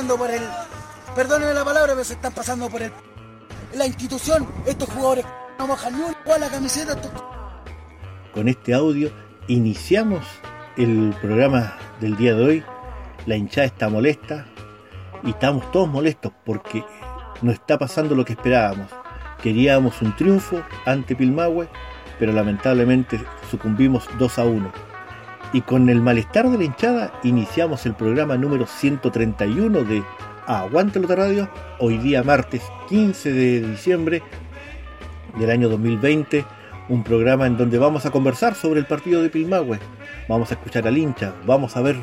Pasando por el. Perdónenme la palabra, pero se están pasando por el. La institución, estos jugadores no mojan ni la camiseta. Con este audio iniciamos el programa del día de hoy. La hinchada está molesta y estamos todos molestos porque no está pasando lo que esperábamos. Queríamos un triunfo ante Pilmahue, pero lamentablemente sucumbimos 2 a 1 y con el malestar de la hinchada iniciamos el programa número 131 de Aguante la Radio, hoy día martes 15 de diciembre del año 2020, un programa en donde vamos a conversar sobre el partido de Pilmahue, vamos a escuchar al hincha, vamos a ver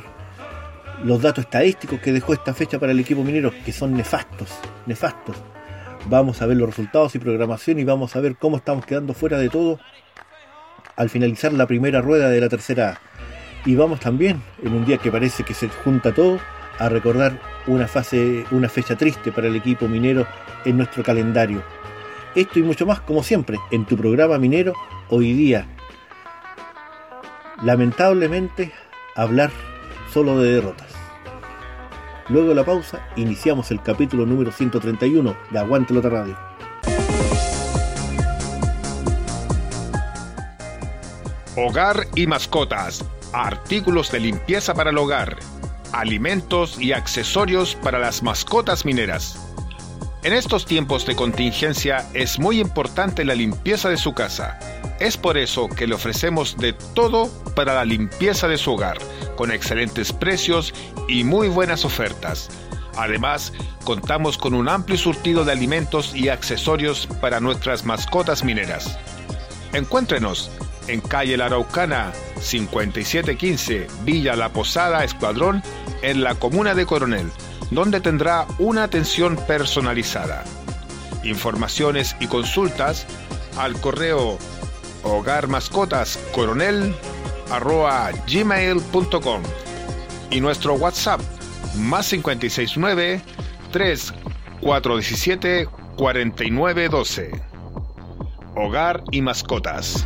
los datos estadísticos que dejó esta fecha para el equipo minero, que son nefastos, nefastos. Vamos a ver los resultados y programación y vamos a ver cómo estamos quedando fuera de todo al finalizar la primera rueda de la tercera y vamos también, en un día que parece que se junta todo, a recordar una, fase, una fecha triste para el equipo minero en nuestro calendario. Esto y mucho más, como siempre, en tu programa minero hoy día. Lamentablemente, hablar solo de derrotas. Luego de la pausa, iniciamos el capítulo número 131 de Aguante Lota Radio. Hogar y mascotas artículos de limpieza para el hogar, alimentos y accesorios para las mascotas mineras. En estos tiempos de contingencia es muy importante la limpieza de su casa. Es por eso que le ofrecemos de todo para la limpieza de su hogar, con excelentes precios y muy buenas ofertas. Además, contamos con un amplio surtido de alimentos y accesorios para nuestras mascotas mineras. Encuéntrenos en calle La Araucana, 5715, Villa La Posada, Escuadrón, en la comuna de Coronel, donde tendrá una atención personalizada. Informaciones y consultas al correo hogarmascotascoronel.gmail.com y nuestro WhatsApp más 569 3417 4912. Hogar y mascotas.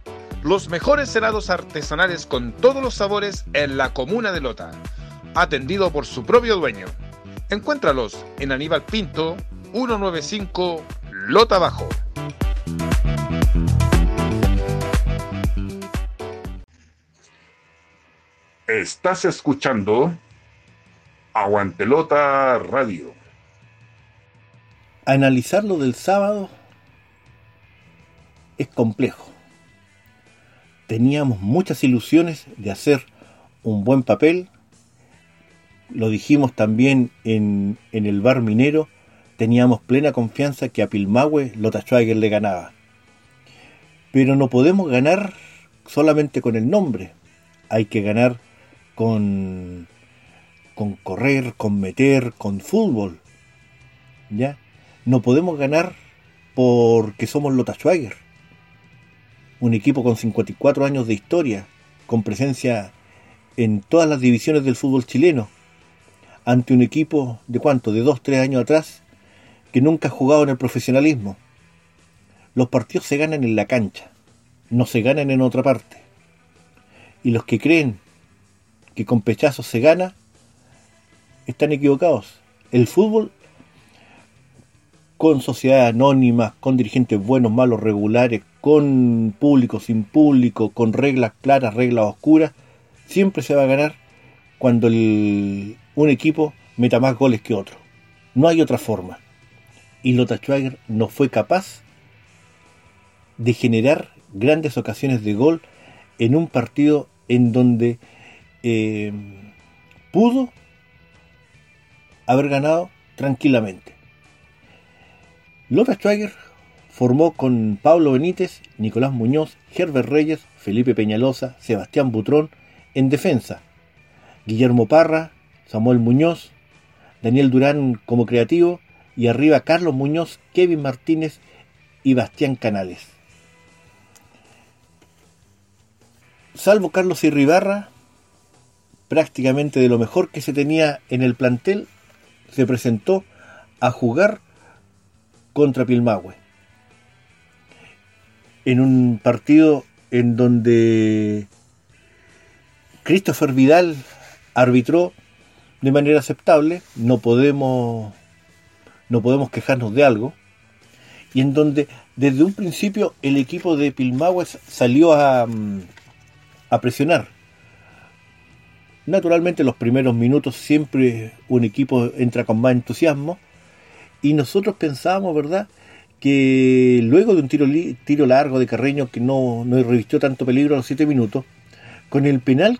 los mejores helados artesanales con todos los sabores en la comuna de Lota, atendido por su propio dueño. Encuéntralos en Aníbal Pinto, 195 Lota Bajo. Estás escuchando Aguantelota Radio. Analizar lo del sábado es complejo. Teníamos muchas ilusiones de hacer un buen papel. Lo dijimos también en, el bar minero. Teníamos plena confianza que a Pilmahue Lota Schwager le ganaba. Pero no podemos ganar solamente con el nombre. Hay que ganar con, con correr, con meter, con fútbol. ¿Ya? No podemos ganar porque somos Lota Schwager. Un equipo con 54 años de historia, con presencia en todas las divisiones del fútbol chileno, ante un equipo de cuánto, de 2, 3 años atrás, que nunca ha jugado en el profesionalismo. Los partidos se ganan en la cancha, no se ganan en otra parte. Y los que creen que con pechazos se gana, están equivocados. El fútbol, con sociedades anónimas, con dirigentes buenos, malos, regulares, con público, sin público, con reglas claras, reglas oscuras, siempre se va a ganar cuando el, un equipo meta más goles que otro. No hay otra forma. Y Lota Schwager no fue capaz de generar grandes ocasiones de gol en un partido en donde eh, pudo haber ganado tranquilamente. Lota Schwager formó con Pablo Benítez, Nicolás Muñoz, Herbert Reyes, Felipe Peñalosa, Sebastián Butrón en defensa, Guillermo Parra, Samuel Muñoz, Daniel Durán como creativo y arriba Carlos Muñoz, Kevin Martínez y Bastián Canales. Salvo Carlos Irribarra, prácticamente de lo mejor que se tenía en el plantel, se presentó a jugar contra Pilmahue. En un partido en donde Christopher Vidal arbitró de manera aceptable, no podemos no podemos quejarnos de algo, y en donde desde un principio el equipo de Pilmahue salió a, mm, a presionar Naturalmente los primeros minutos siempre un equipo entra con más entusiasmo y nosotros pensábamos, ¿verdad?, que luego de un tiro, largo de Carreño que no, revistió tanto peligro a los 7 minutos, con el penal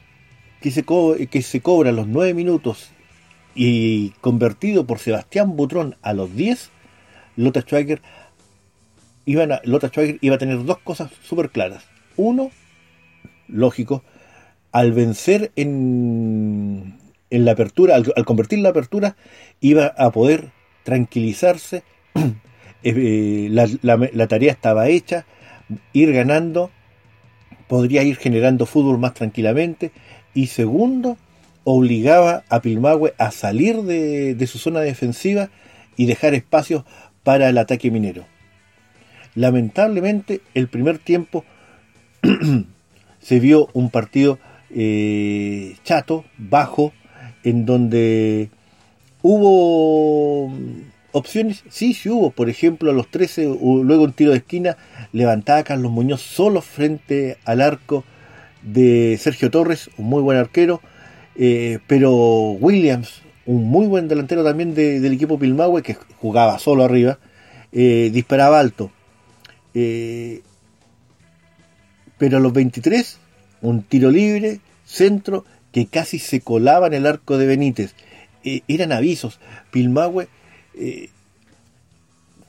que se, que se cobra a los 9 minutos y convertido por Sebastián Butrón a los 10, Lota Schwager iba a tener dos cosas súper claras. Uno, lógico, al vencer en, en la apertura, al, convertir la apertura, iba a poder tranquilizarse, eh, la, tarea estaba hecha, ir ganando, podría ir generando fútbol más tranquilamente, y segundo, obligaba a Pilmahue a salir de, de su zona defensiva y dejar espacios para el ataque minero. Lamentablemente, el primer tiempo se vio un partido eh, chato, bajo, en donde hubo opciones, sí, sí hubo, por ejemplo a los 13, luego un tiro de esquina, levantaba Carlos Muñoz solo frente al arco de Sergio Torres, un muy buen arquero, eh, pero Williams, un muy buen delantero también del equipo Pilmahue, que jugaba solo arriba, eh, disparaba alto. pero a los 23 un tiro libre, centro, que casi se colaba en el arco de Benítez. Eh, eran avisos. Pilmahue, eh,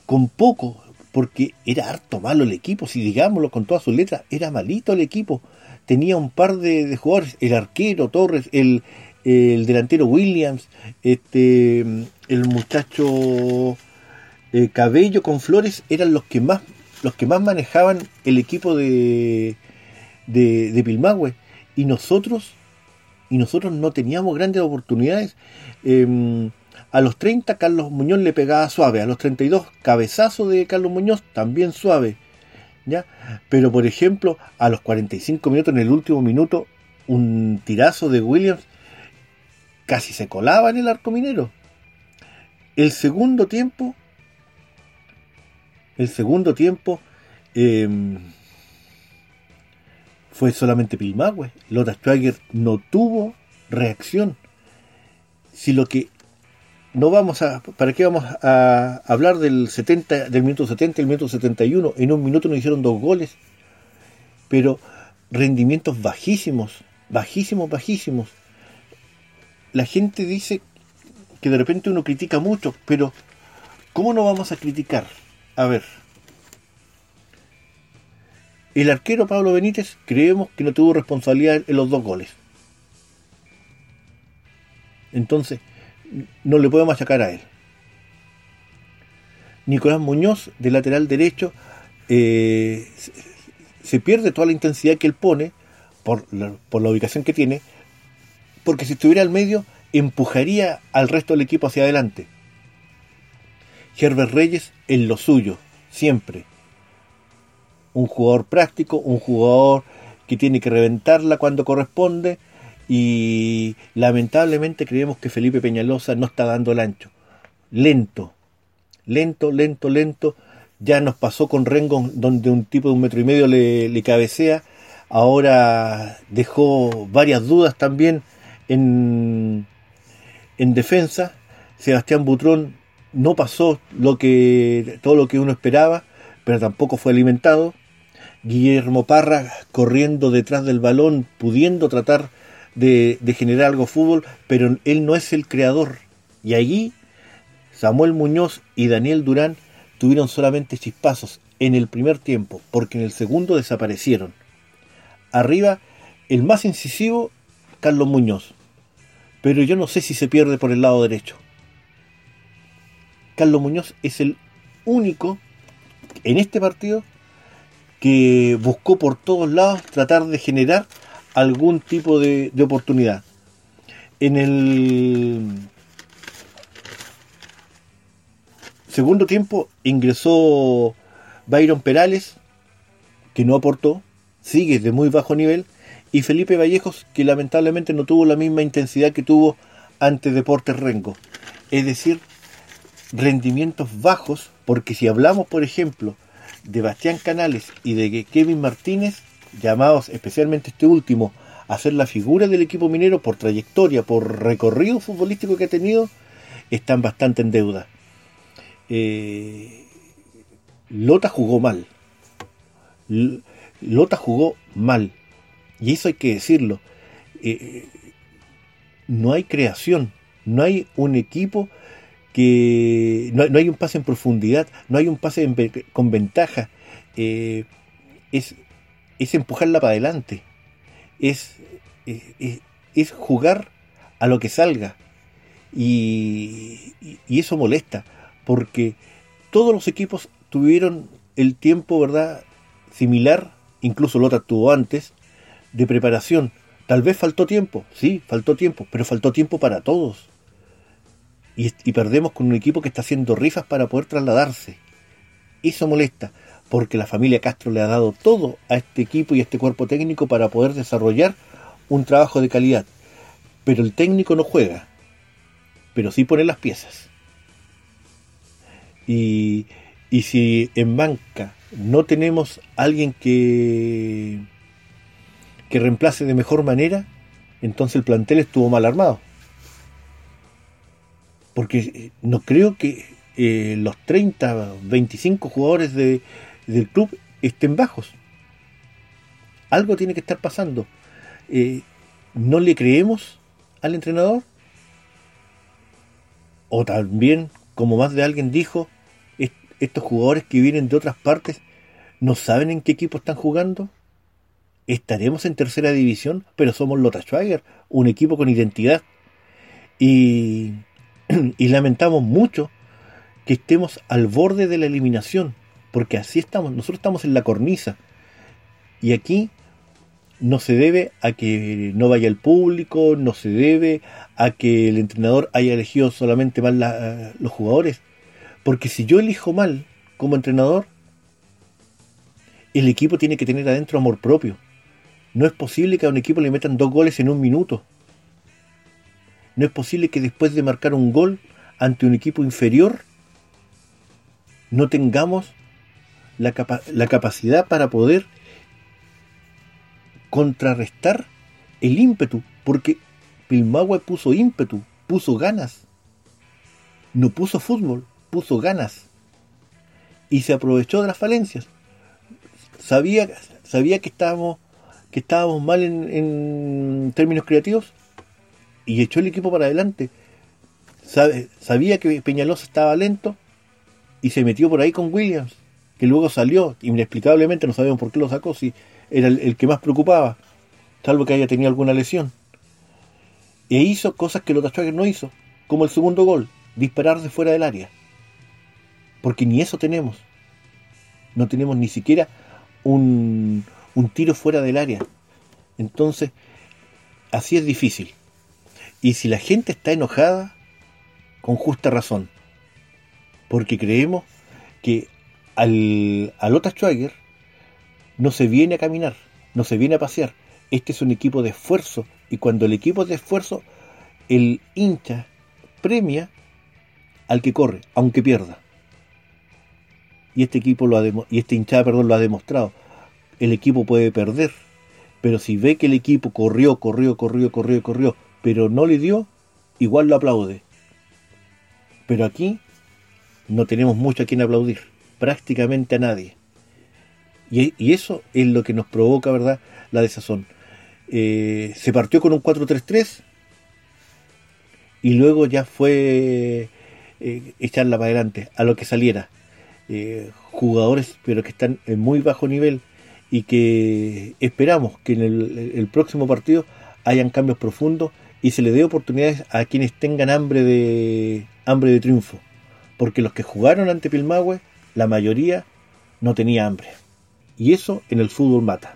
con poco, porque era harto malo el equipo, si digámoslo con todas sus letras, era malito el equipo. Tenía un par de, jugadores, el arquero Torres, el, el, delantero Williams, este, el muchacho eh, Cabello con Flores, eran los que más, los que más manejaban el equipo de, de, de Pilmahue. Y nosotros, y nosotros no teníamos grandes oportunidades. Em, a los 30 Carlos Muñoz le pegaba suave, a los 32 cabezazo de Carlos Muñoz también suave. ¿ya? Pero por ejemplo, a los 45 minutos, en el último minuto, un tirazo de Williams casi se colaba en el arco minero. El segundo tiempo, el segundo tiempo, eh, fue solamente Pilmahue. Lota Schwager no tuvo reacción. Si lo que no vamos a, ¿para qué vamos a hablar del 70, del minuto 70 y el minuto 71? En un minuto nos hicieron dos goles, pero rendimientos bajísimos, bajísimos, bajísimos. La gente dice que de repente uno critica mucho, pero ¿cómo no vamos a criticar? A ver, el arquero Pablo Benítez creemos que no tuvo responsabilidad en los dos goles. Entonces, no le podemos achacar a él. Nicolás Muñoz, de lateral derecho, eh, se pierde toda la intensidad que él pone por la, por la ubicación que tiene, porque si estuviera al medio, empujaría al resto del equipo hacia adelante. Herbert Reyes en lo suyo, siempre un jugador práctico, un jugador que tiene que reventarla cuando corresponde y lamentablemente creemos que Felipe Peñalosa no está dando el ancho. Lento, lento, lento, lento. Ya nos pasó con Rengo donde un tipo de un metro y medio le, le cabecea. Ahora dejó varias dudas también en, en defensa. Sebastián Butrón no pasó lo que, todo lo que uno esperaba, pero tampoco fue alimentado. Guillermo Parra corriendo detrás del balón, pudiendo tratar de, generar algo fútbol, pero él no es el creador. Y allí Samuel Muñoz y Daniel Durán tuvieron solamente chispazos en el primer tiempo, porque en el segundo desaparecieron. Arriba, el más incisivo, Carlos Muñoz. Pero yo no sé si se pierde por el lado derecho. Carlos Muñoz es el único en este partido que buscó por todos lados tratar de generar algún tipo de, oportunidad. En el segundo tiempo ingresó Byron Perales, que no aportó, sigue de muy bajo nivel, y Felipe Vallejos, que lamentablemente no tuvo la misma intensidad que tuvo ante Deportes Rengo. Es decir, rendimientos bajos, porque si hablamos, por ejemplo, de Bastián Canales y de Kevin Martínez, llamados especialmente este último a ser la figura del equipo minero por trayectoria, por recorrido futbolístico que ha tenido, están bastante en deuda. Eh, Lota jugó mal. Lota jugó mal. Y eso hay que decirlo. Eh, no hay creación. No hay un equipo que no, hay un pase en profundidad, no hay un pase con ventaja, eh, es, es, empujarla para adelante, es, es, jugar a lo que salga. Y, y, eso molesta, porque todos los equipos tuvieron el tiempo, ¿verdad? Similar, incluso Lota tuvo antes, de preparación. Tal vez faltó tiempo, sí, faltó tiempo, pero faltó tiempo para todos y, perdemos con un equipo que está haciendo rifas para poder trasladarse. Eso molesta, porque la familia Castro le ha dado todo a este equipo y a este cuerpo técnico para poder desarrollar un trabajo de calidad. Pero el técnico no juega, pero sí pone las piezas. Y, y si en banca no tenemos alguien que, que reemplace de mejor manera, entonces el plantel estuvo mal armado porque eh, no creo que eh, los 30, 25 jugadores de, del club estén bajos. Algo tiene que estar pasando. Eh, ¿No le creemos al entrenador? O también, como más de alguien dijo, estos jugadores que vienen de otras partes no saben en qué equipo están jugando. Estaremos en tercera división, pero somos Lota Schwager, un equipo con identidad. Y y lamentamos mucho que estemos al borde de la eliminación, porque así estamos, nosotros estamos en la cornisa. Y aquí no se debe a que no vaya el público, no se debe a que el entrenador haya elegido solamente mal los jugadores. Porque si yo elijo mal como entrenador, el equipo tiene que tener adentro amor propio. No es posible que a un equipo le metan dos goles en un minuto. No es posible que después de marcar un gol ante un equipo inferior no tengamos la, capacidad para poder contrarrestar el ímpetu, porque Pilmahue puso ímpetu, puso ganas. No puso fútbol, puso ganas. Y se aprovechó de las falencias. Sabía, sabía que estábamos, que estábamos mal en, términos creativos y echó el equipo para adelante. Sabía que Peñalosa estaba lento y se metió por ahí con Williams, que luego salió, inexplicablemente, no sabemos por qué lo sacó, si era el, que más preocupaba, salvo que haya tenido alguna lesión. E hizo cosas que Schwager no hizo, como el segundo gol, disparar de fuera del área. Porque ni eso tenemos. No tenemos ni siquiera un, un tiro fuera del área. Entonces, así es difícil. Y si la gente está enojada, con justa razón. Porque creemos que al, al Schwager no se viene a caminar, no se viene a pasear. Este es un equipo de esfuerzo y cuando el equipo es de esfuerzo, el hincha premia al que corre, aunque pierda. Y este equipo lo ha y este hinchada, perdón, lo ha demostrado. El equipo puede perder, pero si ve que el equipo corrió, corrió, corrió, corrió, corrió, pero no le dio, igual lo aplaude. Pero aquí no tenemos mucho a quien aplaudir, prácticamente a nadie. Y, eso es lo que nos provoca, ¿verdad?, la desazón. Eh, se partió con un 4-3-3 y luego ya fue eh, echarla para adelante, a lo que saliera. Eh, jugadores, pero que están en muy bajo nivel y que esperamos que en el, el, próximo partido hayan cambios profundos y se le dé oportunidades a quienes tengan hambre de hambre de triunfo, porque los que jugaron ante Pilmahue, la mayoría no tenía hambre. Y eso en el fútbol mata.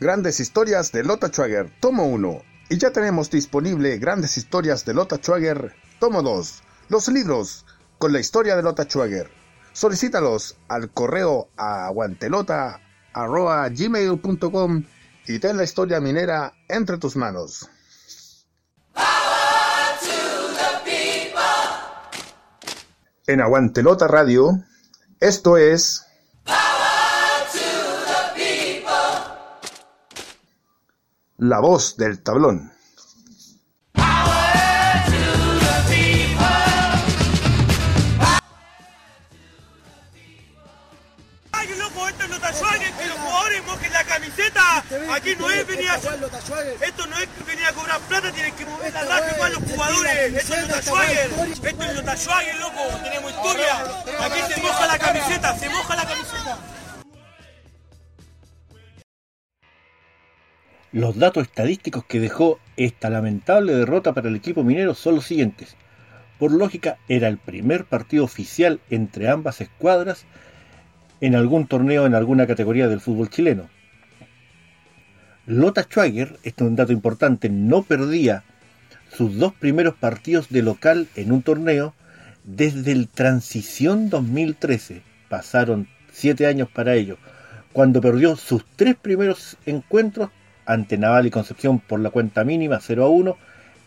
Grandes historias de Lota Schwager, tomo 1. Y ya tenemos disponible Grandes historias de Lota Schwager, tomo 2. Los libros con la historia de Lota Schwager. Solicítalos al correo aguantelota.gmail.com y ten la historia minera entre tus manos. En Aguantelota Radio, esto es La voz del tablón. Aquí no es venir a... Esto no es venir a cobrar plata, tienen que mover la raja igual los jugadores. Esto es Lota Schwager. Esto es Lota Schwager, loco. Tenemos historia. Aquí se moja la camiseta, se moja la camiseta. Los datos estadísticos que dejó esta lamentable derrota para el equipo minero son los siguientes. Por lógica, era el primer partido oficial entre ambas escuadras en algún torneo en alguna categoría del fútbol chileno. Lota Schwager, esto es un dato importante, no perdía sus dos primeros partidos de local en un torneo desde el Transición 2013. Pasaron siete años para ello, cuando perdió sus tres primeros encuentros ante Naval y Concepción por la cuenta mínima 0 a 1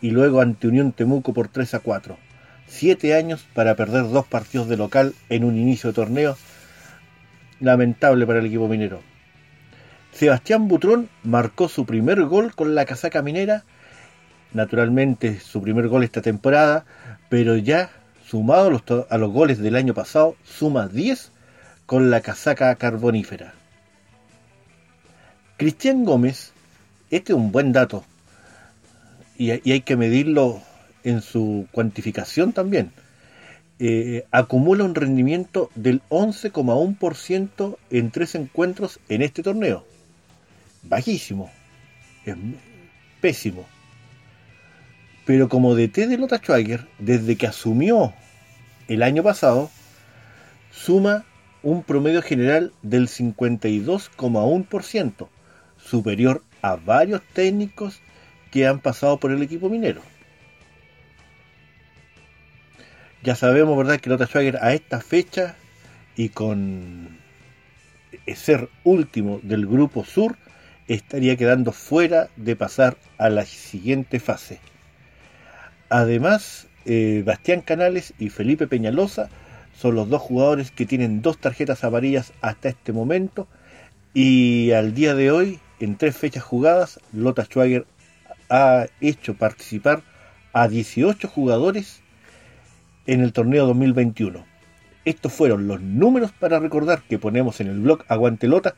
y luego ante Unión Temuco por 3 a 4. Siete años para perder dos partidos de local en un inicio de torneo lamentable para el equipo minero. Sebastián Butrón marcó su primer gol con la casaca minera, naturalmente su primer gol esta temporada, pero ya sumado a los, a los goles del año pasado, suma 10 con la casaca carbonífera. Cristian Gómez este es un buen dato y, hay que medirlo en su cuantificación también. Eh, acumula un rendimiento del 11,1% en tres encuentros en este torneo. Bajísimo. Es pésimo. Pero como DT de Lota Schwager, desde que asumió el año pasado, suma un promedio general del 52,1%, superior a varios técnicos que han pasado por el equipo minero. Ya sabemos, ¿verdad?, que Lota Schwager a esta fecha y con ser último del grupo sur estaría quedando fuera de pasar a la siguiente fase. Además, eh, Bastián Canales y Felipe Peñalosa son los dos jugadores que tienen dos tarjetas amarillas hasta este momento Y al día de hoy, en tres fechas jugadas, Lota Schwager ha hecho participar a 18 jugadores en el torneo 2021. Estos fueron los números para recordar que ponemos en el blog Aguantelota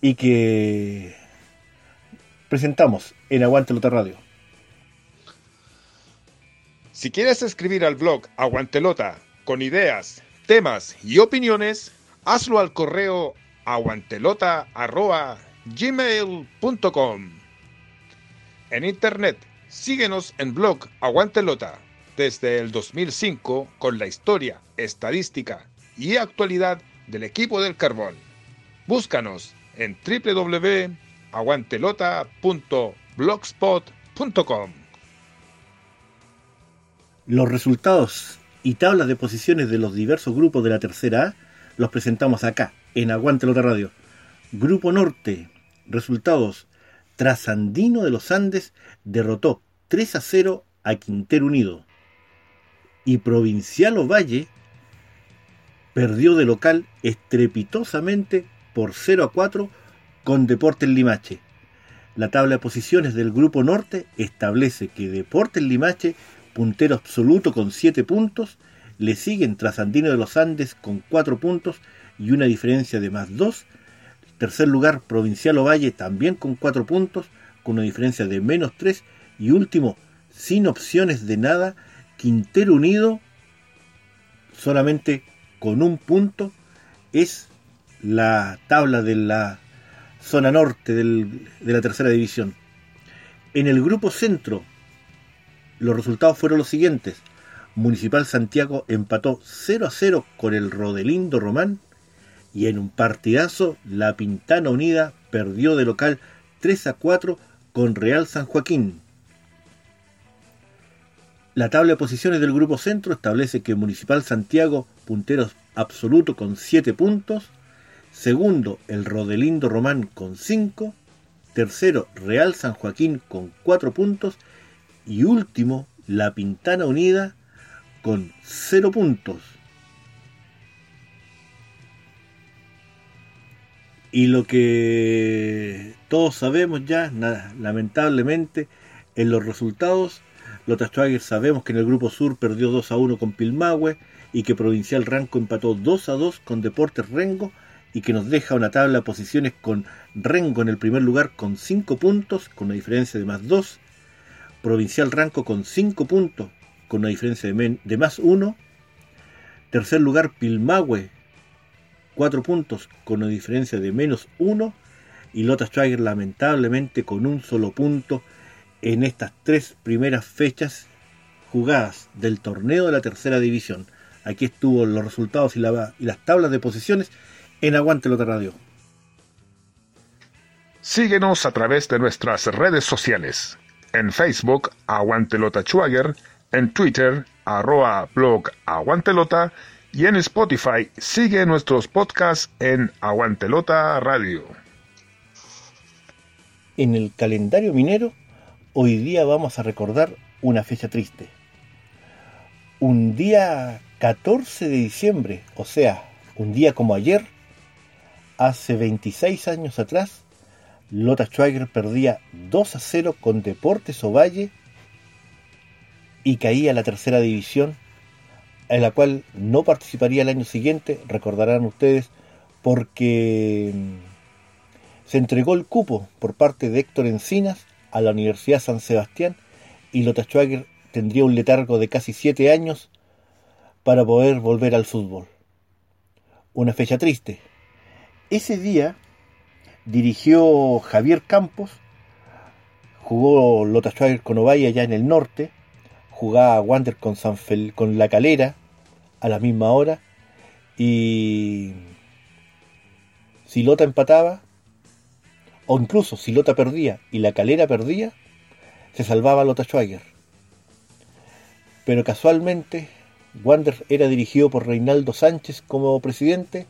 y que presentamos en Aguantelota Radio. Si quieres escribir al blog Aguantelota con ideas, temas y opiniones, hazlo al correo aguantelota.gmail.com. En internet, síguenos en blog Aguantelota desde el 2005 con la historia, estadística y actualidad del equipo del carbón. Búscanos en www.aguantelota.blogspot.com. Los resultados y tablas de posiciones de los diversos grupos de la tercera A los presentamos acá, en Aguantelota Radio. Grupo Norte, resultados. Trasandino de los Andes derrotó 3 a 0 a Quintero Unido. Y Provincial Ovalle perdió de local estrepitosamente por 0 a 4 con Deportes Limache. La tabla de posiciones del Grupo Norte establece que Deportes Limache, puntero absoluto con 7 puntos, le siguen Trasandino de los Andes con 4 puntos y una diferencia de más 2. Tercer lugar, Provincial Ovalle también con 4 puntos, con una diferencia de menos 3. Y último, sin opciones de nada, Quintero Unido, solamente con un punto, es la tabla de la zona norte de la tercera división. En el grupo centro, los resultados fueron los siguientes. Municipal Santiago empató 0 a 0 con el Rodelindo Román y en un partidazo la Pintana Unida perdió de local 3 a 4 con Real San Joaquín. La tabla de posiciones del Grupo Centro establece que Municipal Santiago, puntero absoluto con 7 puntos, segundo el Rodelindo Román con 5, tercero Real San Joaquín con 4 puntos y último la Pintana Unida con 0 puntos. Y lo que todos sabemos ya, lamentablemente, en los resultados, Lota Schwager sabemos que en el Grupo Sur perdió 2 a 1 con Pilmahue y que Provincial Ranco empató 2 a 2 con Deportes Rengo y que nos deja una tabla de posiciones con Rengo en el primer lugar con 5 puntos, con una diferencia de más 2, Provincial Ranco con 5 puntos, con una diferencia de, de más 1, tercer lugar Pilmahue 4 puntos con una diferencia de menos 1 y Lota Schwager lamentablemente con un solo punto en estas tres primeras fechas jugadas del torneo de la tercera división. Aquí estuvo los resultados y, y las tablas de posiciones en Aguante Lota Radio. Síguenos a través de nuestras redes sociales. En Facebook, Aguante Lota Schwager, en Twitter, arroba blog Aguantelota y en Spotify sigue nuestros podcasts en Aguantelota Radio. En el calendario minero, hoy día vamos a recordar una fecha triste. Un día 14 de diciembre, o sea, un día como ayer, hace 26 años atrás, Lota Schwager perdía 2 a 0 con Deportes Ovalle y caía a la tercera división en la cual no participaría el año siguiente, recordarán ustedes, porque mm, se entregó el cupo por parte de Héctor Encinas a la Universidad San Sebastián y Lota Schwager tendría un letargo de casi siete años para poder volver al fútbol. Una fecha triste. Ese día dirigió Javier Campos, jugó Lota Schwager con Ovalle allá en el norte, jugaba Wander con, San con La Calera, a la misma hora y si Lota empataba o incluso si Lota perdía y la calera perdía, se salvaba Lota Schwager. Pero casualmente Wander era dirigido por Reinaldo Sánchez como presidente,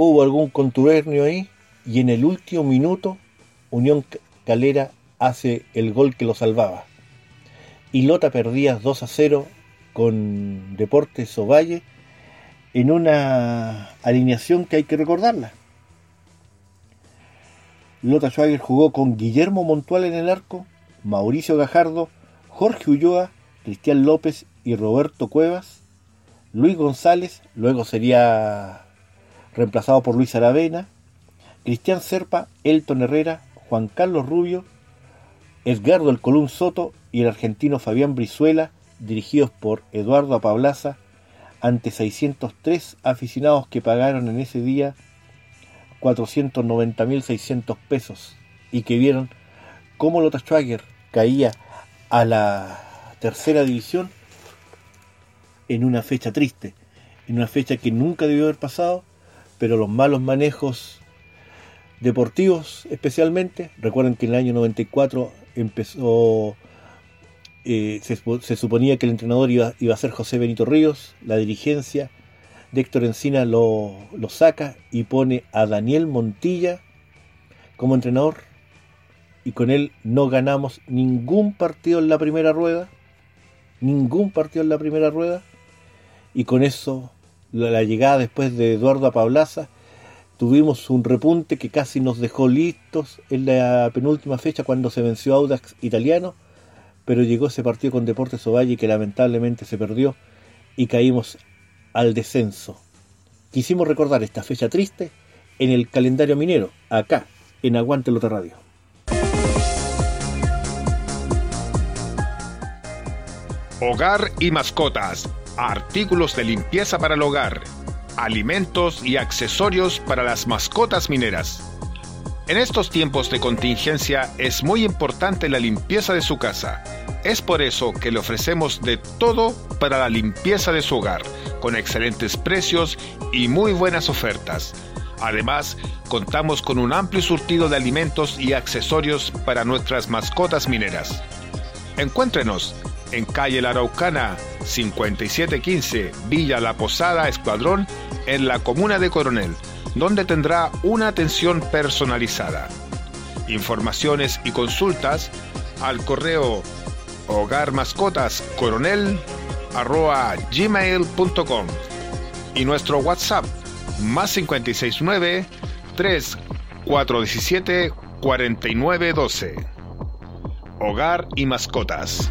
hubo algún contubernio ahí y en el último minuto Unión Calera hace el gol que lo salvaba. Y Lota perdía 2 a 0 con Deportes Ovalle en una alineación que hay que recordarla. Lota Schwager jugó con Guillermo Montual en el arco, Mauricio Gajardo, Jorge Ulloa, Cristian López y Roberto Cuevas, Luis González, luego sería reemplazado por Luis Aravena, Cristian Serpa, Elton Herrera, Juan Carlos Rubio, Edgardo El Colún Soto y el argentino Fabián Brizuela, dirigidos por Eduardo Apablaza, ante 603 aficionados que pagaron en ese día 490.600 pesos y que vieron cómo Lota Schwager caía a la tercera división en una fecha triste, en una fecha que nunca debió haber pasado, pero los malos manejos deportivos especialmente, recuerden que en el año 94 empezó, eh, se, suponía que el entrenador iba, iba, a ser José Benito Ríos, la dirigencia de Héctor Encina lo, lo saca y pone a Daniel Montilla como entrenador y con él no ganamos ningún partido en la primera rueda, ningún partido en la primera rueda y con eso la, llegada después de Eduardo Apablaza tuvimos un repunte que casi nos dejó listos en la penúltima fecha cuando se venció Audax italiano, pero llegó ese partido con Deportes Ovalle que lamentablemente se perdió y caímos al descenso. Quisimos recordar esta fecha triste en el calendario minero, acá, en Aguante Lota Radio. Hogar y mascotas artículos de limpieza para el hogar, alimentos y accesorios para las mascotas mineras. En estos tiempos de contingencia es muy importante la limpieza de su casa. Es por eso que le ofrecemos de todo para la limpieza de su hogar, con excelentes precios y muy buenas ofertas. Además, contamos con un amplio surtido de alimentos y accesorios para nuestras mascotas mineras. Encuéntrenos en calle La Araucana 5715 Villa La Posada Escuadrón en la comuna de Coronel, donde tendrá una atención personalizada. Informaciones y consultas al correo hogarmascotascoronel.gmail.com y nuestro WhatsApp más 569 3417 4912. Hogar y mascotas.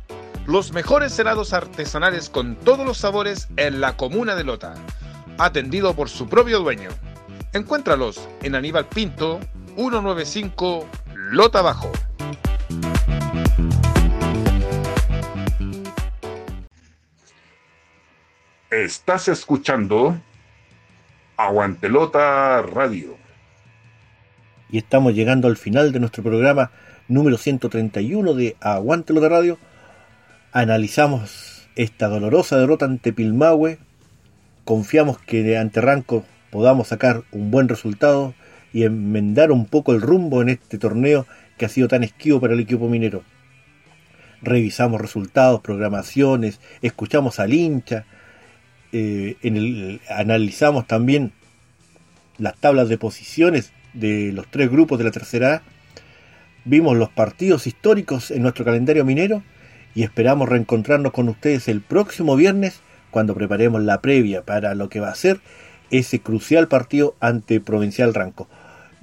los mejores helados artesanales con todos los sabores en la comuna de Lota, atendido por su propio dueño. Encuéntralos en Aníbal Pinto, 195 Lota Bajo. Estás escuchando Aguantelota Radio. Y estamos llegando al final de nuestro programa número 131 de Aguantelota Radio analizamos esta dolorosa derrota ante Pilmahue, confiamos que ante Ranco podamos sacar un buen resultado y enmendar un poco el rumbo en este torneo que ha sido tan esquivo para el equipo minero. Revisamos resultados, programaciones, escuchamos al hincha, eh, analizamos también las tablas de posiciones de los tres grupos de la tercera A, vimos los partidos históricos en nuestro calendario minero y esperamos reencontrarnos con ustedes el próximo viernes cuando preparemos la previa para lo que va a ser ese crucial partido ante Provincial Ranco.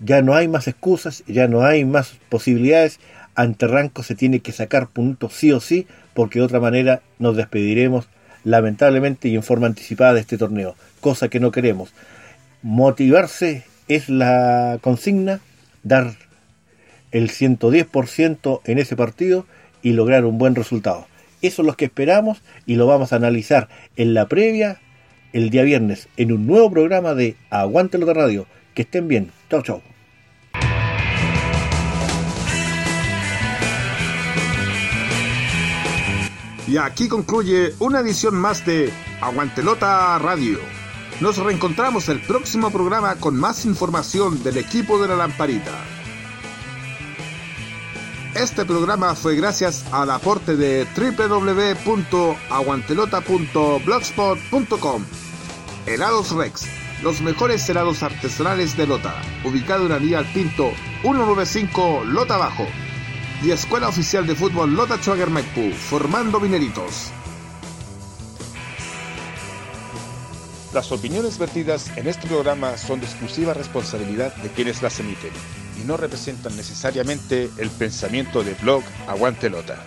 Ya no hay más excusas, ya no hay más posibilidades. Ante Ranco se tiene que sacar puntos sí o sí, porque de otra manera nos despediremos lamentablemente y en forma anticipada de este torneo, cosa que no queremos. Motivarse es la consigna, dar el 110% en ese partido y lograr un buen resultado. Eso es lo que esperamos y lo vamos a analizar en la previa el día viernes en un nuevo programa de Aguántelo Radio. Que estén bien. Chau, chau. Y aquí concluye una edición más de Aguantelota Radio. Nos reencontramos el próximo programa con más información del equipo de la lamparita. Este programa fue gracias al aporte de www.aguantelota.blogspot.com. Helados Rex, los mejores helados artesanales de Lota, ubicado en vía Pinto 195 Lota Bajo y Escuela Oficial de Fútbol Lota Schwager Maipú, formando mineritos. Las opiniones vertidas en este programa son de exclusiva responsabilidad de quienes las emiten y no representan necesariamente el pensamiento de blog Aguante Lota.